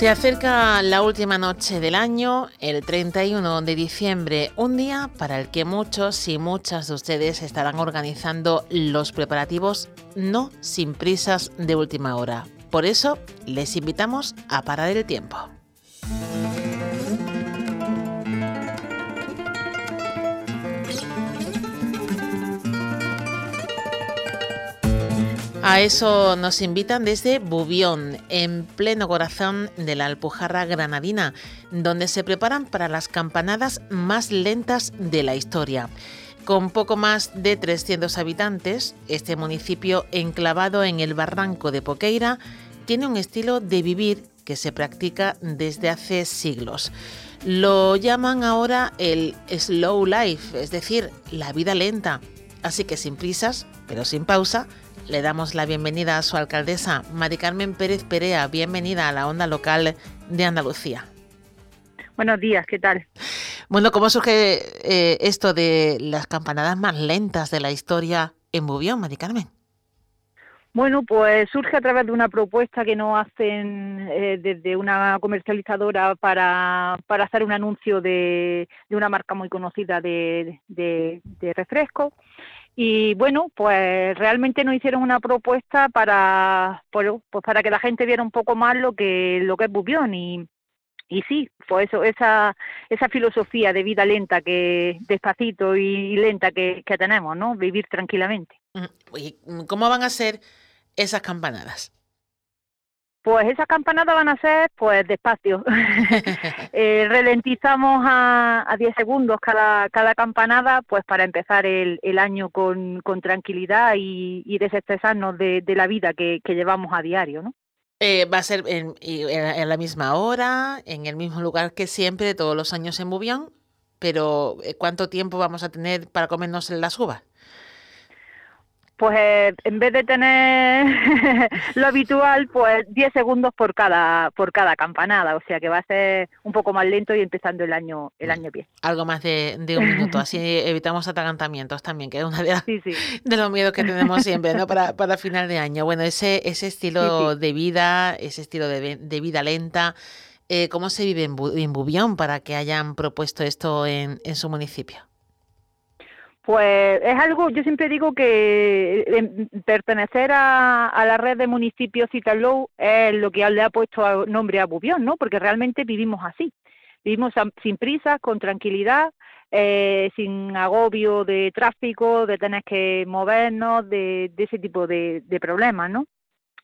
Se acerca la última noche del año, el 31 de diciembre, un día para el que muchos y muchas de ustedes estarán organizando los preparativos no sin prisas de última hora. Por eso les invitamos a parar el tiempo. A eso nos invitan desde Bubión, en pleno corazón de la Alpujarra granadina, donde se preparan para las campanadas más lentas de la historia. Con poco más de 300 habitantes, este municipio enclavado en el barranco de Poqueira tiene un estilo de vivir que se practica desde hace siglos. Lo llaman ahora el slow life, es decir, la vida lenta. Así que sin prisas, pero sin pausa, le damos la bienvenida a su alcaldesa, Mari Carmen Pérez Perea. Bienvenida a la onda local de Andalucía. Buenos días, ¿qué tal? Bueno, ¿cómo surge eh, esto de las campanadas más lentas de la historia en Bubión, Mari Carmen? Bueno, pues surge a través de una propuesta que nos hacen eh, desde una comercializadora para, para hacer un anuncio de, de, una marca muy conocida de, de, refresco y bueno, pues realmente nos hicieron una propuesta para, pues para que la gente viera un poco más lo que, lo que es Bubión y, y sí, pues eso, esa, esa filosofía de vida lenta que, despacito y lenta que, que tenemos, ¿no? Vivir tranquilamente. ¿Y cómo van a ser esas campanadas? Pues esas campanadas van a ser pues despacio. eh, ralentizamos a, a 10 segundos cada, cada campanada pues para empezar el, el año con, con tranquilidad y, y desestresarnos de, de la vida que, que, llevamos a diario, ¿no? Eh, va a ser en, en, la misma hora, en el mismo lugar que siempre, todos los años en Bubión, pero eh, ¿cuánto tiempo vamos a tener para comernos las uvas? Pues eh, en vez de tener lo habitual, pues 10 segundos por cada por cada campanada, o sea que va a ser un poco más lento y empezando el año el año bien. Algo más de, de un minuto, así evitamos atragantamientos también, que es uno de, la, sí, sí. de, los miedos que tenemos siempre, ¿no? Para, para final de año. Bueno, ese ese estilo sí, de vida, ese estilo de, de vida lenta, eh, ¿cómo se vive en, en Bubión para que hayan propuesto esto en, en su municipio? Pues es algo, yo siempre digo que eh, pertenecer a, a, la red de municipios Citalou es lo que le ha puesto nombre a Bubión, ¿no? Porque realmente vivimos así, vivimos sin prisas, con tranquilidad, eh, sin agobio de tráfico, de tener que movernos, de, de ese tipo de, de problemas, ¿no?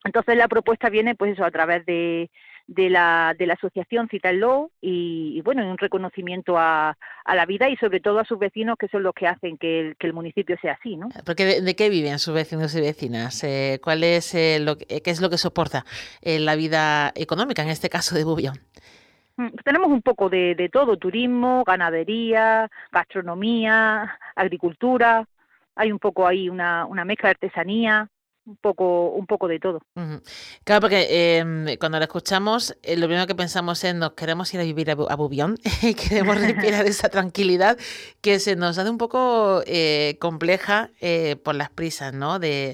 Entonces la propuesta viene, pues eso, a través de, de la, de la asociación Citaló y, y, bueno, un reconocimiento a, a, la vida y sobre todo a sus vecinos que son los que hacen que el, que el municipio sea así, ¿no? Porque de, de qué viven sus vecinos y vecinas? Eh, ¿Cuál es eh, lo qué es lo que soporta eh, la vida económica en este caso de Bubión? Tenemos un poco de, de todo, turismo, ganadería, gastronomía, agricultura, hay un poco ahí una, una mezcla de artesanía, un poco un poco de todo. Uh -huh. Claro, porque eh, cuando la escuchamos, eh, lo primero que pensamos es nos queremos ir a vivir a, a Bubión y queremos respirar esa tranquilidad que se nos hace un poco eh, compleja eh, por las prisas, ¿no? De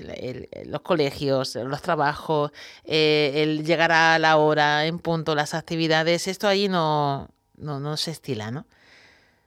el, los colegios, los trabajos, eh, el llegar a la hora, en punto, las actividades, esto ahí no, no, no se estila, ¿no?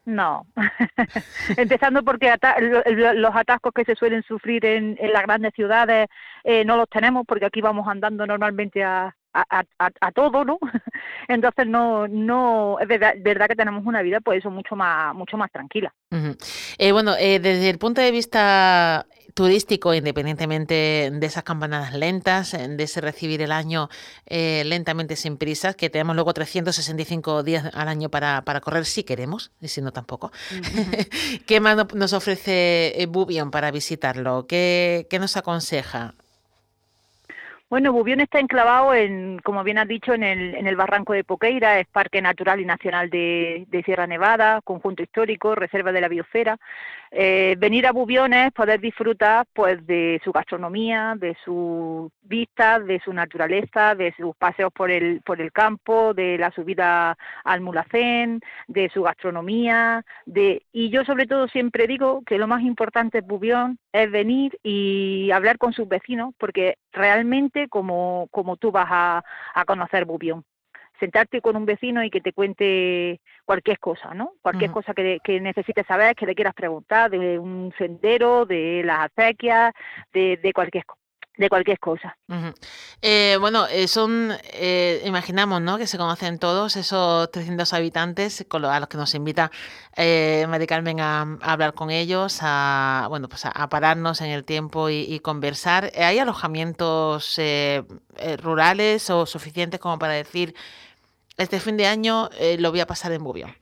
No, empezando porque ata los atascos que se suelen sufrir en, en las grandes ciudades eh, no los tenemos porque aquí vamos andando normalmente a, a, a, a todo, ¿no? Entonces no, no, es verdad, verdad, que tenemos una vida pues eso mucho más, mucho más tranquila. Uh -huh. eh, bueno, eh, desde el punto de vista turístico, independientemente de esas campanadas lentas, de ese recibir el año eh, lentamente sin prisas, que tenemos luego 365 días al año para, para correr si queremos, y si no tampoco. Uh -huh. ¿Qué más nos ofrece Bubion para visitarlo? ¿Qué, qué nos aconseja? Bueno, Bubión está enclavado, en, como bien has dicho, en el, en el barranco de Poqueira, es Parque Natural y Nacional de, Sierra Nevada, conjunto histórico, reserva de la biosfera. Eh, venir a Bubión es poder disfrutar pues, de su gastronomía, de sus vistas, de su naturaleza, de sus paseos por el, por el campo, de la subida al Mulacén, de su gastronomía. De, y yo sobre todo siempre digo que lo más importante es Bubión, es venir y hablar con sus vecinos, porque realmente como, como tú vas a, a conocer Bubión. Sentarte con un vecino y que te cuente cualquier cosa, ¿no? Cualquier cosa que, que, necesites saber, que le quieras preguntar, de un sendero, de las acequias, de, de cualquier cosa de cualquier cosa. eh, bueno, eh, son, eh, imaginamos, ¿no? Que se conocen todos esos 300 habitantes a los que nos invita eh, Mari Carmen a, hablar con ellos, a, bueno, pues a, pararnos en el tiempo y, y conversar. ¿Hay alojamientos eh, rurales o suficientes como para decir, este fin de año lo voy a pasar en Bubión?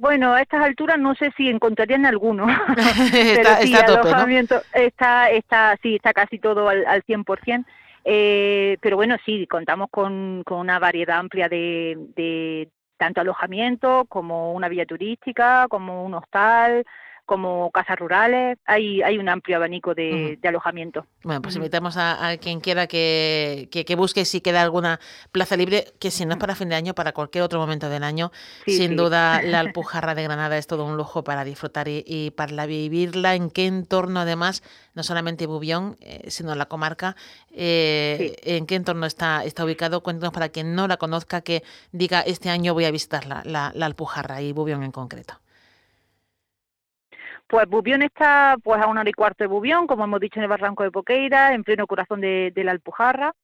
Bueno, a estas alturas no sé si encontrarían alguno. está, sí, está, tope, alojamiento ¿no? está, está, sí, está casi todo al, al 100%. Eh, pero bueno, sí, contamos con, con una variedad amplia de, de tanto alojamiento como una vía turística, como un hostal, como casas rurales, hay, hay un amplio abanico de, uh -huh. de alojamiento. Bueno, pues uh -huh. invitamos a, a, quien quiera que, que, que, busque si queda alguna plaza libre, que si no es para fin de año, para cualquier otro momento del año, sí, sin sí. duda la Alpujarra de Granada es todo un lujo para disfrutar y, y para vivirla, en qué entorno además, no solamente Bubión, eh, sino la comarca, eh, sí. en qué entorno está, está ubicado, cuéntanos para quien no la conozca, que diga este año voy a visitar la, la, la Alpujarra y Bubión en concreto. Pues Bubión está pues a una hora y cuarto de Bubión, como hemos dicho en el barranco de Poqueira, en pleno corazón de, la Alpujarra.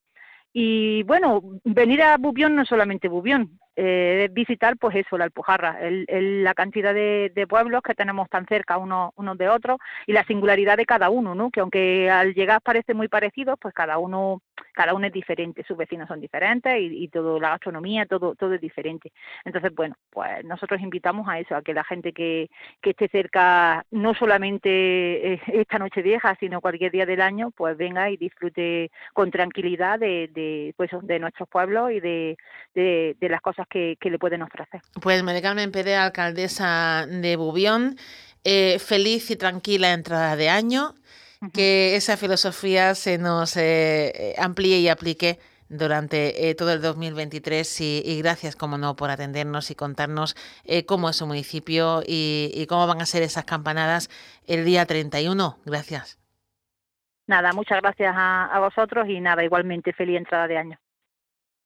Y bueno, venir a Bubión no es solamente Bubión, eh, visitar pues eso, la Alpujarra, el, el, la cantidad de, de, pueblos que tenemos tan cerca unos, unos de otros y la singularidad de cada uno, ¿no? Que aunque al llegar parece muy parecidos, pues cada uno cada uno es diferente, sus vecinos son diferentes y, todo la gastronomía, todo todo es diferente. Entonces, bueno, pues nosotros invitamos a eso, a que la gente que, que esté cerca, no solamente esta noche vieja, sino cualquier día del año, pues venga y disfrute con tranquilidad de, de pues de nuestros pueblos y de, de, de las cosas que, que, le pueden ofrecer. Pues María Carmen Pérez, alcaldesa de Bubión, eh, feliz y tranquila entrada de año que esa filosofía se nos eh, amplíe y aplique durante eh, todo el 2023 y, y, gracias, como no, por atendernos y contarnos eh, cómo es su municipio y, y, cómo van a ser esas campanadas el día 31. Gracias. Nada, muchas gracias a, a vosotros y nada, igualmente feliz entrada de año.